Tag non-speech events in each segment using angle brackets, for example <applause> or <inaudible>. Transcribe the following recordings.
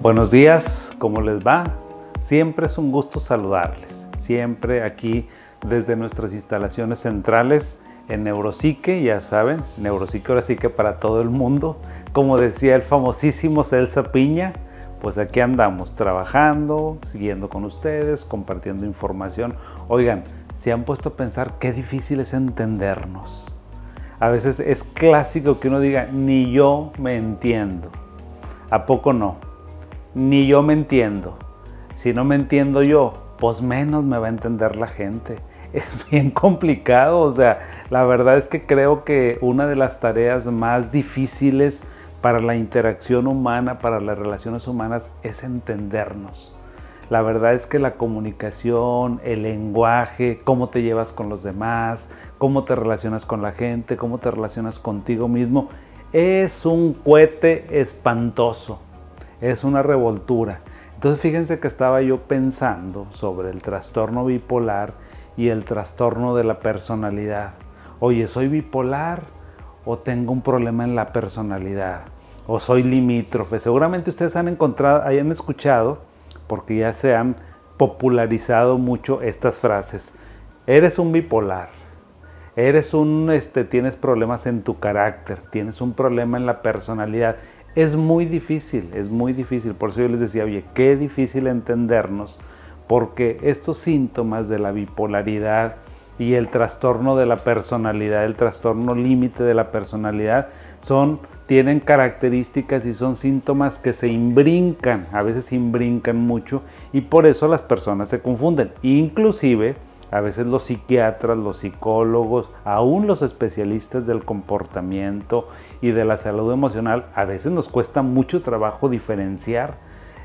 Buenos días, ¿cómo les va? Siempre es un gusto saludarles. Siempre aquí desde nuestras instalaciones centrales en Neuropsique, ya saben, Neuropsique ahora sí que para todo el mundo. Como decía el famosísimo Celsa Piña, pues aquí andamos trabajando, siguiendo con ustedes, compartiendo información. Oigan, se han puesto a pensar qué difícil es entendernos. A veces es clásico que uno diga, ni yo me entiendo. ¿A poco no? Ni yo me entiendo. Si no me entiendo yo, pues menos me va a entender la gente. <laughs> Es bien complicado, o sea, la verdad es que creo que una de las tareas más difíciles para la interacción humana, para las relaciones humanas, es entendernos. La verdad es que la comunicación, el lenguaje, cómo te llevas con los demás, cómo te relacionas con la gente, cómo te relacionas contigo mismo, es un cohete espantoso es una revoltura. Entonces fíjense que estaba yo pensando sobre el trastorno bipolar y el trastorno de la personalidad. Oye, ¿soy bipolar o tengo un problema en la personalidad? ¿O soy limítrofe? Seguramente ustedes han encontrado, hayan escuchado, porque ya se han popularizado mucho estas frases. Eres un bipolar. Eres un, este, tienes problemas en tu carácter, tienes un problema en la personalidad. Es muy difícil, es muy difícil. Por eso yo les decía, oye, qué difícil entendernos, porque estos síntomas de la bipolaridad y el trastorno de la personalidad, el trastorno límite de la personalidad, son, tienen características y son síntomas que se imbrincan, a veces imbrincan mucho y por eso las personas se confunden. Inclusive, a veces los psiquiatras, los psicólogos, aún los especialistas del comportamiento y de la salud emocional, a veces nos cuesta mucho trabajo diferenciar.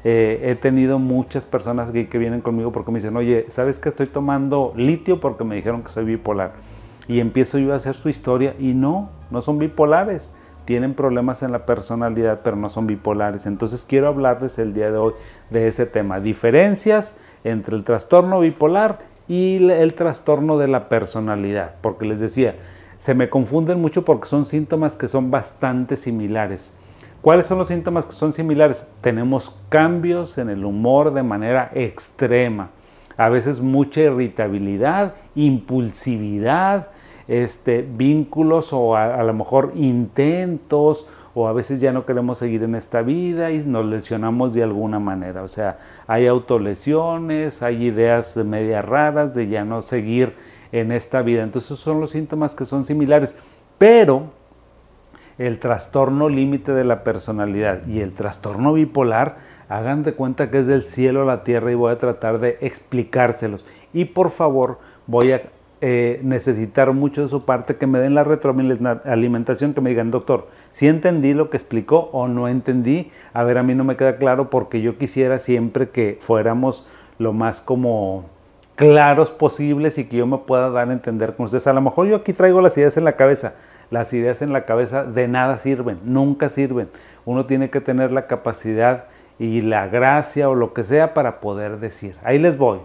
Eh, he tenido muchas personas que, vienen conmigo porque me dicen, oye, ¿sabes que estoy tomando litio porque me dijeron que soy bipolar? Y empiezo yo a hacer su historia y no, no son bipolares. Tienen problemas en la personalidad, pero no son bipolares. Entonces quiero hablarles el día de hoy de ese tema. Diferencias entre el trastorno bipolar y el trastorno de la personalidad, porque les decía, se me confunden mucho porque son síntomas que son bastante similares. ¿Cuáles son los síntomas que son similares? Tenemos cambios en el humor de manera extrema, a veces mucha irritabilidad, impulsividad, este, vínculos o a, a lo mejor intentos o a veces ya no queremos seguir en esta vida y nos lesionamos de alguna manera. O sea, hay autolesiones, hay ideas media raras de ya no seguir en esta vida. Entonces son los síntomas que son similares. Pero el trastorno límite de la personalidad y el trastorno bipolar, hagan de cuenta que es del cielo a la tierra y voy a tratar de explicárselos. Y por favor, voy a eh, necesitar mucho de su parte que me den la retroalimentación, que me digan, doctor, si entendí lo que explicó o no entendí. A ver, a mí no me queda claro porque yo quisiera siempre que fuéramos lo más como claros posibles y que yo me pueda dar a entender con ustedes. A lo mejor yo aquí traigo las ideas en la cabeza. Las ideas en la cabeza de nada sirven, nunca sirven. Uno tiene que tener la capacidad y la gracia o lo que sea para poder decir. Ahí les voy.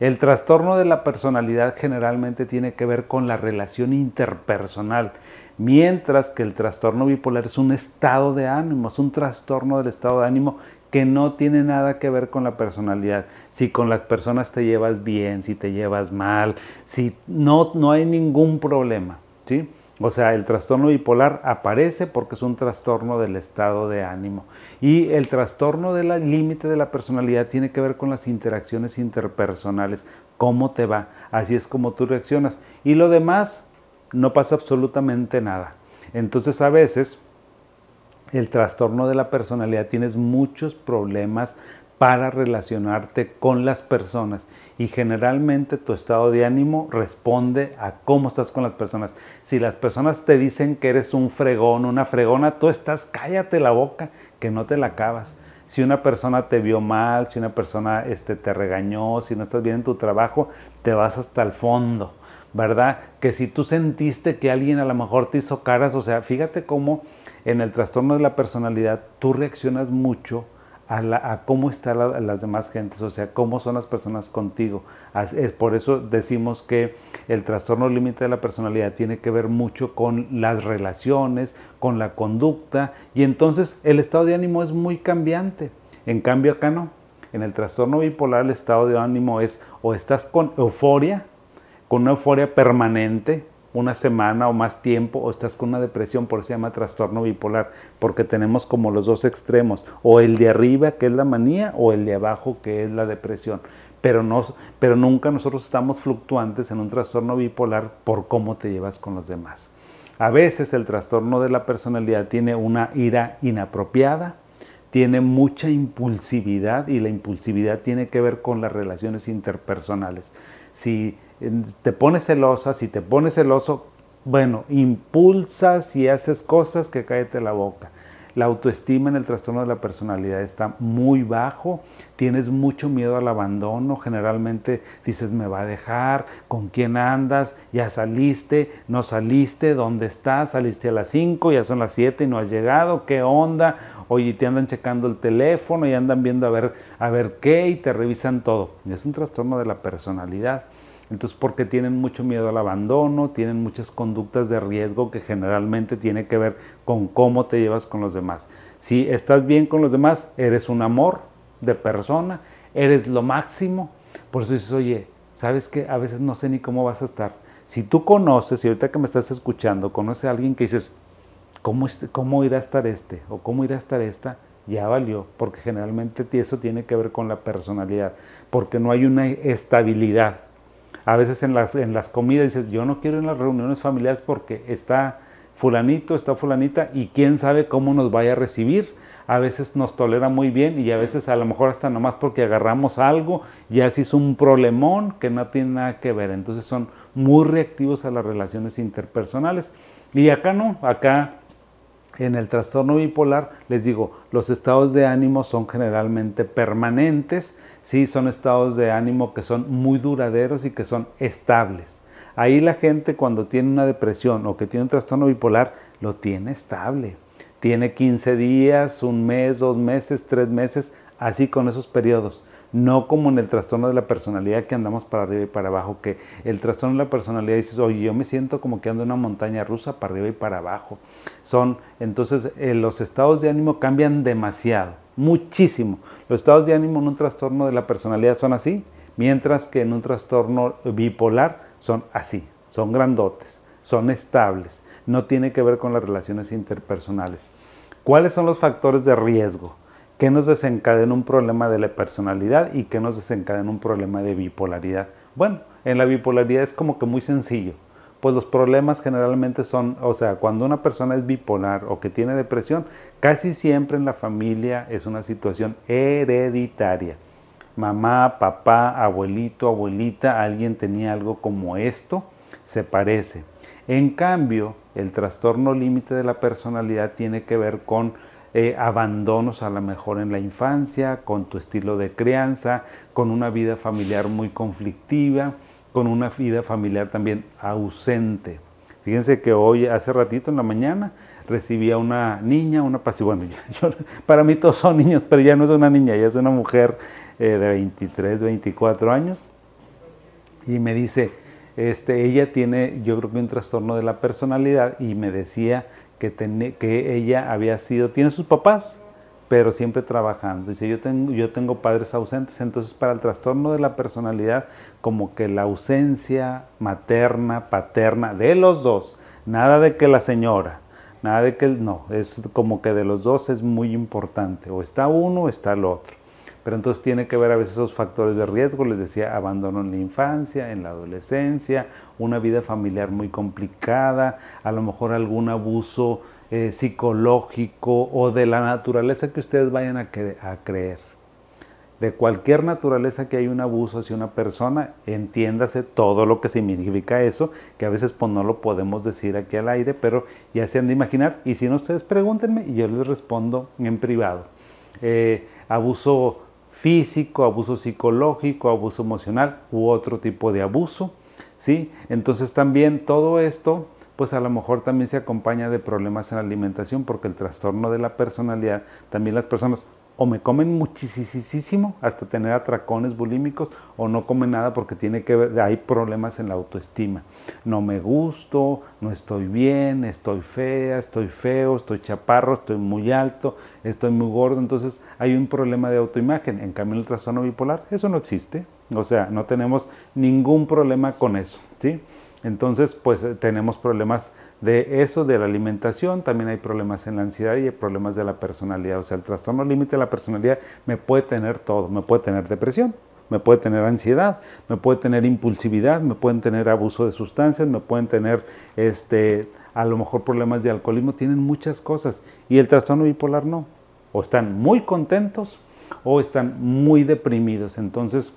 El trastorno de la personalidad generalmente tiene que ver con la relación interpersonal, mientras que el trastorno bipolar es un estado de ánimo, es un trastorno del estado de ánimo que no tiene nada que ver con la personalidad. Si con las personas te llevas bien, si te llevas mal, si no, no hay ningún problema, ¿sí? O sea, el trastorno bipolar aparece porque es un trastorno del estado de ánimo. Y el trastorno del límite de la personalidad tiene que ver con las interacciones interpersonales, cómo te va, así es como tú reaccionas. Y lo demás, no pasa absolutamente nada. Entonces a veces el trastorno de la personalidad tienes muchos problemas para relacionarte con las personas y generalmente tu estado de ánimo responde a cómo estás con las personas. Si las personas te dicen que eres un fregón, una fregona, tú estás, cállate la boca, que no te la acabas. Si una persona te vio mal, si una persona este, te regañó, si no estás bien en tu trabajo, te vas hasta el fondo, ¿verdad? Que si tú sentiste que alguien a lo mejor te hizo caras, o sea, fíjate cómo en el trastorno de la personalidad tú reaccionas mucho a, cómo están las demás gentes, o sea, cómo son las personas contigo. Es por eso decimos que el trastorno límite de la personalidad tiene que ver mucho con las relaciones, con la conducta, y entonces el estado de ánimo es muy cambiante. En cambio acá no. En el trastorno bipolar el estado de ánimo es o estás con euforia, con una euforia permanente, una semana o más tiempo, o estás con una depresión, por eso se llama trastorno bipolar, porque tenemos como los dos extremos, o el de arriba que es la manía, o el de abajo que es la depresión. Pero, no, pero nunca nosotros estamos fluctuantes en un trastorno bipolar por cómo te llevas con los demás. A veces el trastorno de la personalidad tiene una ira inapropiada, tiene mucha impulsividad y la impulsividad tiene que ver con las relaciones interpersonales. Si te pones celosa, si te pones celoso, bueno, impulsas y haces cosas que cállate la boca. La autoestima en el trastorno de la personalidad está muy bajo, tienes mucho miedo al abandono, generalmente dices me va a dejar, con quién andas, ya saliste, no saliste, dónde estás, saliste a las 5, ya son las 7 y no has llegado, qué onda, oye, te andan checando el teléfono y andan viendo a ver, a ver qué y te revisan todo. Es un trastorno de la personalidad. Entonces, porque tienen mucho miedo al abandono, tienen muchas conductas de riesgo que generalmente tiene que ver con cómo te llevas con los demás. Si estás bien con los demás, eres un amor de persona, eres lo máximo. Por eso dices, oye, ¿sabes qué? A veces no sé ni cómo vas a estar. Si tú conoces, y ahorita que me estás escuchando, conoces a alguien que dices, ¿cómo, cómo irá a estar este? ¿O cómo irá a estar esta? Ya valió, porque generalmente eso tiene que ver con la personalidad, porque no hay una estabilidad a veces en las, en las comidas dices, yo no quiero ir en las reuniones familiares porque está fulanito, está fulanita y quién sabe cómo nos vaya a recibir. A veces nos tolera muy bien y a veces a lo mejor hasta nomás porque agarramos algo, ya se hizo un problemón que no tiene nada que ver. Entonces son muy reactivos a las relaciones interpersonales. Y acá no, acá en el trastorno bipolar, les digo, los estados de ánimo son generalmente permanentes, sí, son estados de ánimo que son muy duraderos y que son estables. Ahí la gente cuando tiene una depresión o que tiene un trastorno bipolar, lo tiene estable. Tiene 15 días, un mes, dos meses, tres meses, así con esos periodos no como en el trastorno de la personalidad que andamos para arriba y para abajo, que el trastorno de la personalidad dices, oye, yo me siento como que ando en una montaña rusa para arriba y para abajo. Son, entonces, eh, los estados de ánimo cambian demasiado, muchísimo. Los estados de ánimo en un trastorno de la personalidad son así, mientras que en un trastorno bipolar son así, son grandotes, son estables, no tiene que ver con las relaciones interpersonales. ¿Cuáles son los factores de riesgo? ¿Qué nos desencadena un problema de la personalidad y qué nos desencadena un problema de bipolaridad? Bueno, en la bipolaridad es como que muy sencillo. Pues los problemas generalmente son, o sea, cuando una persona es bipolar o que tiene depresión, casi siempre en la familia es una situación hereditaria. Mamá, papá, abuelito, abuelita, alguien tenía algo como esto, se parece. En cambio, el trastorno límite de la personalidad tiene que ver con eh, abandonos a lo mejor en la infancia, con tu estilo de crianza, con una vida familiar muy conflictiva, con una vida familiar también ausente. Fíjense que hoy, hace ratito en la mañana, recibí a una niña, una pasiva. Bueno, <laughs> para mí todos son niños, pero ya no es una niña, ya es una mujer eh, de 23, 24 años. Y me dice, este, ella tiene, yo creo que un trastorno de la personalidad y me decía que, que ella había sido, tiene sus papás, pero siempre trabajando. Dice, yo tengo, yo tengo padres ausentes, entonces para el trastorno de la personalidad, como que la ausencia materna, paterna, de los dos, nada de que la señora, nada de que, no, es como que de los dos es muy importante, o está uno o está el otro pero entonces tiene que ver a veces esos factores de riesgo, les decía, abandono en la infancia, en la adolescencia, una vida familiar muy complicada, a lo mejor algún abuso eh, psicológico o de la naturaleza que ustedes vayan a, creer. De cualquier naturaleza que hay un abuso hacia una persona, entiéndase todo lo que significa eso, que a veces pues no lo podemos decir aquí al aire, pero ya se han de imaginar. Y si no, ustedes pregúntenme y yo les respondo en privado. Eh, abuso físico, abuso psicológico, abuso emocional u otro tipo de abuso, ¿sí? Entonces también todo esto, pues a lo mejor también se acompaña de problemas en la alimentación porque el trastorno de la personalidad, también las personas o me comen muchísimo hasta tener atracones bulímicos o no comen nada porque tiene que ver, hay problemas en la autoestima. No me gusto, no estoy bien, estoy fea, estoy feo, estoy chaparro, estoy muy alto, estoy muy gordo, entonces hay un problema de autoimagen. En cambio, el trastorno bipolar, eso no existe. O sea, no tenemos ningún problema con eso, ¿sí? Entonces, pues eh, tenemos problemas de eso, de la alimentación, también hay problemas en la ansiedad y hay problemas de la personalidad. O sea, el trastorno límite de la personalidad me puede tener todo, me puede tener depresión, me puede tener ansiedad, me puede tener impulsividad, me pueden tener abuso de sustancias, me pueden tener este, a lo mejor problemas de alcoholismo, tienen muchas cosas. Y el trastorno bipolar no. O están muy contentos o están muy deprimidos. Entonces,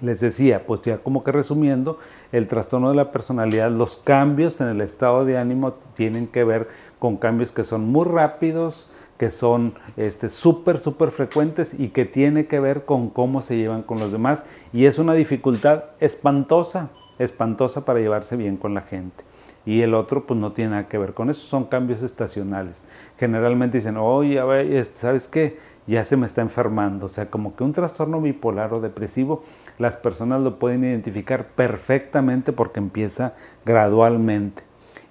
les decía, pues ya como que resumiendo, el trastorno de la personalidad, los cambios en el estado de ánimo tienen que ver con cambios que son muy rápidos, que son este, súper, súper frecuentes y que tiene que ver con cómo se llevan con los demás. Y es una dificultad espantosa, espantosa para llevarse bien con la gente. Y el otro pues no tiene nada que ver con eso, son cambios estacionales. Generalmente dicen, oye, ¿sabes qué? Ya se me está enfermando. O sea, como que un trastorno bipolar o depresivo, las personas lo pueden identificar perfectamente porque empieza gradualmente.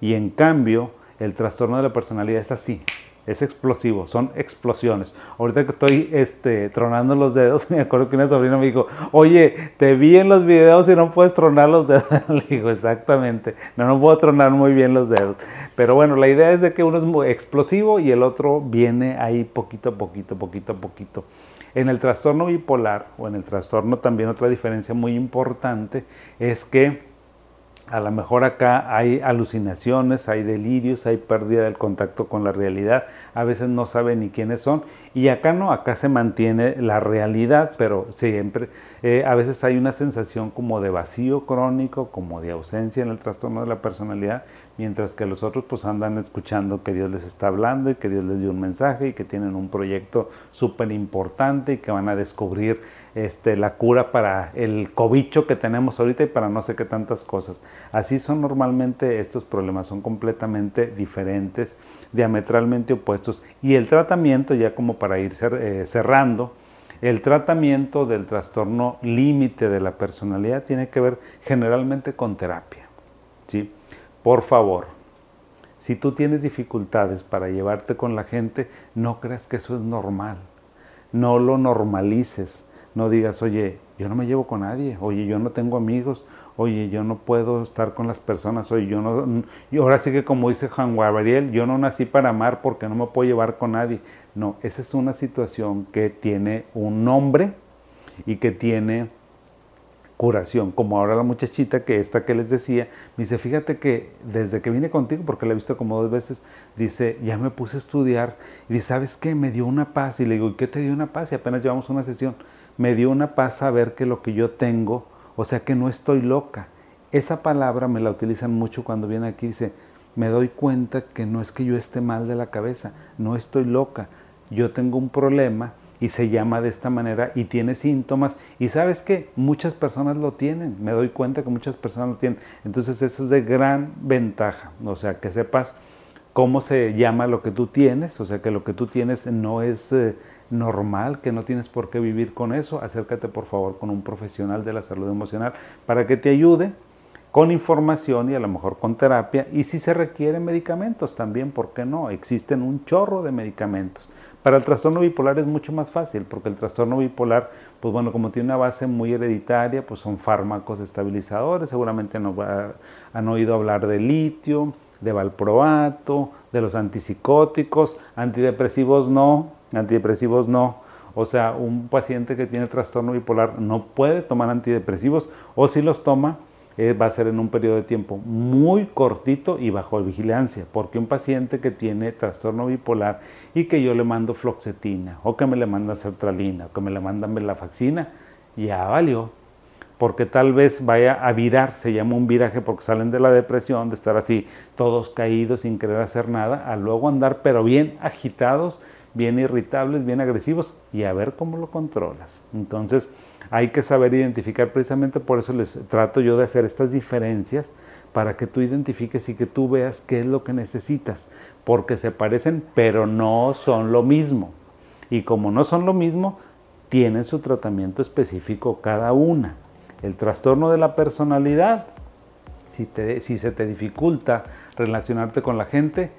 Y en cambio, el trastorno de la personalidad es así es explosivo, son explosiones. Ahorita que estoy este, tronando los dedos, <laughs> me acuerdo que una sobrina me dijo, oye, te vi en los videos y no puedes tronar los dedos. <laughs> Le digo, exactamente, no, no puedo tronar muy bien los dedos. Pero bueno, la idea es de que uno es muy explosivo y el otro viene ahí poquito a poquito, poquito a poquito. En el trastorno bipolar o en el trastorno también otra diferencia muy importante es que a lo mejor acá hay alucinaciones, hay delirios, hay pérdida del contacto con la realidad, a veces no sabe ni quiénes son. Y acá no, acá se mantiene la realidad, pero siempre, eh, a veces hay una sensación como de vacío crónico, como de ausencia en el trastorno de la personalidad, mientras que los otros pues andan escuchando que Dios les está hablando y que Dios les dio un mensaje y que tienen un proyecto súper importante y que van a descubrir este, la cura para el cobicho que tenemos ahorita y para no sé qué tantas cosas. Así son normalmente estos problemas, son completamente diferentes, diametralmente opuestos. Y el tratamiento, ya como para ir eh, cerrando, el tratamiento del trastorno límite de la personalidad tiene que ver generalmente con terapia. ¿sí? Por favor, si tú tienes dificultades para llevarte con la gente, no creas que eso es normal. No lo normalices no digas, oye, yo no me llevo con nadie, oye, yo no tengo amigos, oye, yo no puedo estar con las personas, oye, yo no... Y ahora sí que como dice Juan Gabriel, yo no nací para amar porque no me puedo llevar con nadie. No, esa es una situación que tiene un nombre y que tiene como ahora la muchachita que esta que les decía, me dice, fíjate que desde que vine contigo, porque la he visto como dos veces, dice, ya me puse a estudiar, y dice, ¿sabes qué? Me dio una paz, y le digo, ¿y qué te dio una paz? Y apenas llevamos una sesión, me dio una paz saber que lo que yo tengo, o sea que no estoy loca. Esa palabra me la utilizan mucho cuando viene aquí, dice, me doy cuenta que no es que yo esté mal de la cabeza, no estoy loca, yo tengo un problema y se llama de esta manera y tiene síntomas y sabes que muchas personas lo tienen, me doy cuenta que muchas personas lo tienen, entonces eso es de gran ventaja, o sea que sepas cómo se llama lo que tú tienes, o sea que lo que tú tienes no es... Eh, normal, que no tienes por qué vivir con eso, acércate por favor con un profesional de la salud emocional para que te ayude con información y a lo mejor con terapia y si se requieren medicamentos también, ¿por qué no? Existen un chorro de medicamentos. Para el trastorno bipolar es mucho más fácil porque el trastorno bipolar, pues bueno, como tiene una base muy hereditaria, pues son fármacos estabilizadores, seguramente han oído hablar de litio, de valproato, de los antipsicóticos, antidepresivos no, antidepresivos no. O sea, un paciente que tiene trastorno bipolar no puede tomar antidepresivos o si los toma eh, va a ser en un periodo de tiempo muy cortito y bajo vigilancia, porque un paciente que tiene trastorno bipolar y que yo le mando floxetina o que me le manda sertralina o que me le mandan venlafaxina, ya valió, porque tal vez vaya a virar, se llama un viraje porque salen de la depresión, de estar así todos caídos sin querer hacer nada, a luego andar pero bien agitados bien irritables, bien agresivos y a ver cómo lo controlas. Entonces hay que saber identificar, precisamente por eso les trato yo de hacer estas diferencias para que tú identifiques y que tú veas qué es lo que necesitas, porque se parecen pero no son lo mismo. Y como no son lo mismo, tienen su tratamiento específico cada una. El trastorno de la personalidad, si, si se te dificulta relacionarte con la gente,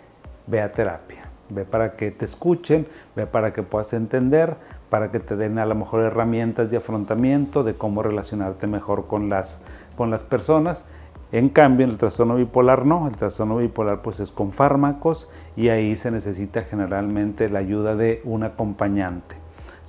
ve a terapia. Ve para que te escuchen, ve para que puedas entender, para que te den a lo mejor herramientas de afrontamiento de cómo relacionarte mejor con las, con las personas. En cambio, en el trastorno bipolar no, el trastorno bipolar pues es con fármacos y ahí se necesita generalmente la ayuda de un acompañante,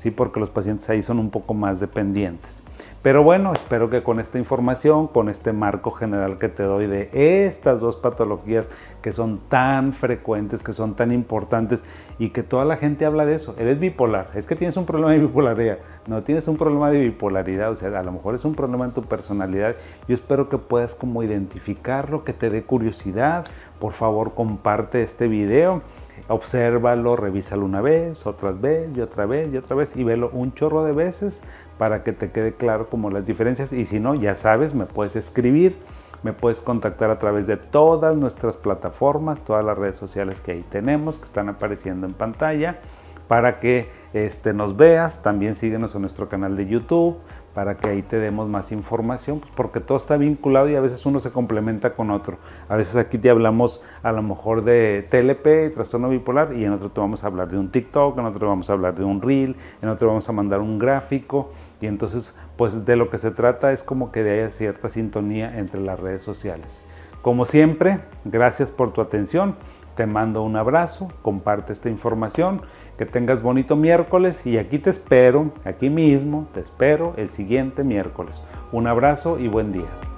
¿sí? porque los pacientes ahí son un poco más dependientes. Pero bueno, espero que con esta información, con este marco general que te doy de estas dos patologías que son tan frecuentes, que son tan importantes y que toda la gente habla de eso. Eres bipolar, es que tienes un problema de bipolaridad, no tienes un problema de bipolaridad, o sea, a lo mejor es un problema en tu personalidad. Yo espero que puedas como identificarlo, que te dé curiosidad. Por favor, comparte este video, obsérvalo, revísalo una vez, otra vez y otra vez y otra vez y velo un chorro de veces para que te quede claro como las diferencias y si no, ya sabes, me puedes escribir, me puedes contactar a través de todas nuestras plataformas, todas las redes sociales que ahí tenemos, que están apareciendo en pantalla, para que este, nos veas, también síguenos en nuestro canal de YouTube, para que ahí te demos más información, pues, porque todo está vinculado y a veces uno se complementa con otro. A veces aquí te hablamos a lo mejor de TLP, trastorno bipolar, y en otro te vamos a hablar de un TikTok, en otro vamos a hablar de un reel, en otro vamos a mandar un gráfico, y entonces pues de lo que se trata es como que haya cierta sintonía entre las redes sociales. Como siempre, gracias por tu atención, te mando un abrazo, comparte esta información que tengas bonito miércoles y aquí te espero, aquí mismo, te espero el siguiente miércoles. Un abrazo y buen día.